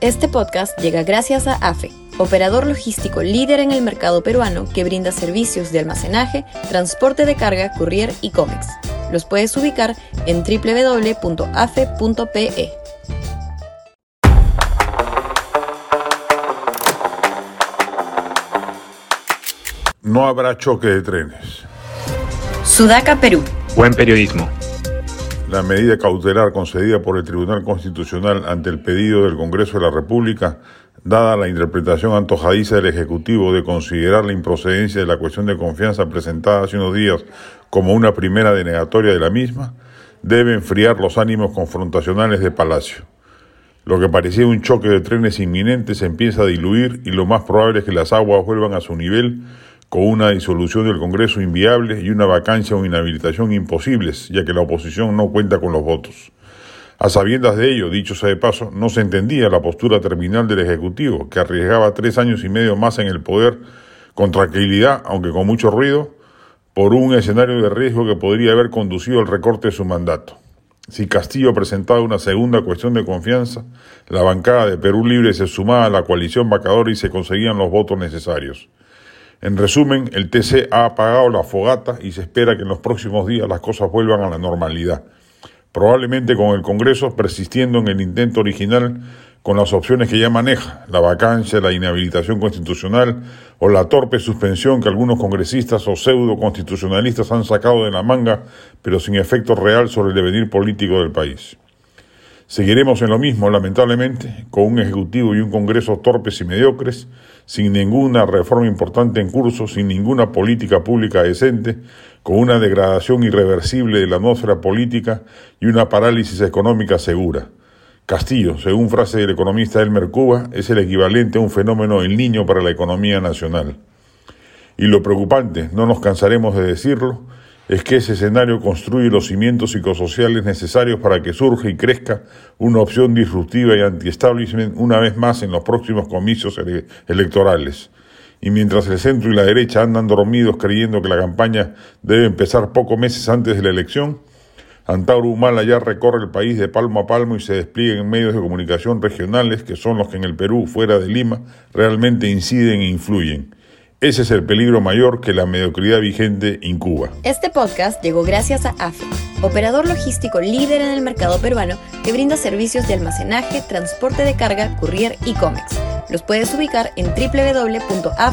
Este podcast llega gracias a AFE, operador logístico líder en el mercado peruano que brinda servicios de almacenaje, transporte de carga, courier y cómics. Los puedes ubicar en www.afe.pe. No habrá choque de trenes. Sudaca, Perú. Buen periodismo. La medida cautelar concedida por el Tribunal Constitucional ante el pedido del Congreso de la República, dada la interpretación antojadiza del Ejecutivo de considerar la improcedencia de la cuestión de confianza presentada hace unos días como una primera denegatoria de la misma, debe enfriar los ánimos confrontacionales de Palacio. Lo que parecía un choque de trenes inminente se empieza a diluir y lo más probable es que las aguas vuelvan a su nivel con una disolución del Congreso inviable y una vacancia o inhabilitación imposibles, ya que la oposición no cuenta con los votos. A sabiendas de ello, dicho sea de paso, no se entendía la postura terminal del Ejecutivo, que arriesgaba tres años y medio más en el poder con tranquilidad, aunque con mucho ruido, por un escenario de riesgo que podría haber conducido al recorte de su mandato. Si Castillo presentaba una segunda cuestión de confianza, la bancada de Perú Libre se sumaba a la coalición vacadora y se conseguían los votos necesarios. En resumen, el TC ha apagado la fogata y se espera que en los próximos días las cosas vuelvan a la normalidad. Probablemente con el Congreso persistiendo en el intento original con las opciones que ya maneja, la vacancia, la inhabilitación constitucional o la torpe suspensión que algunos congresistas o pseudo constitucionalistas han sacado de la manga, pero sin efecto real sobre el devenir político del país. Seguiremos en lo mismo, lamentablemente, con un Ejecutivo y un Congreso torpes y mediocres, sin ninguna reforma importante en curso, sin ninguna política pública decente, con una degradación irreversible de la atmósfera política y una parálisis económica segura. Castillo, según frase del economista Elmer Cuba, es el equivalente a un fenómeno el niño para la economía nacional. Y lo preocupante, no nos cansaremos de decirlo, es que ese escenario construye los cimientos psicosociales necesarios para que surja y crezca una opción disruptiva y anti-establishment una vez más en los próximos comicios ele electorales. Y mientras el centro y la derecha andan dormidos creyendo que la campaña debe empezar pocos meses antes de la elección, Antauro Humala ya recorre el país de palmo a palmo y se despliega en medios de comunicación regionales que son los que en el Perú, fuera de Lima, realmente inciden e influyen. Ese es el peligro mayor que la mediocridad vigente incuba. Este podcast llegó gracias a AFE, operador logístico líder en el mercado peruano que brinda servicios de almacenaje, transporte de carga, courier y cómics. Los puedes ubicar en www.afe.pe.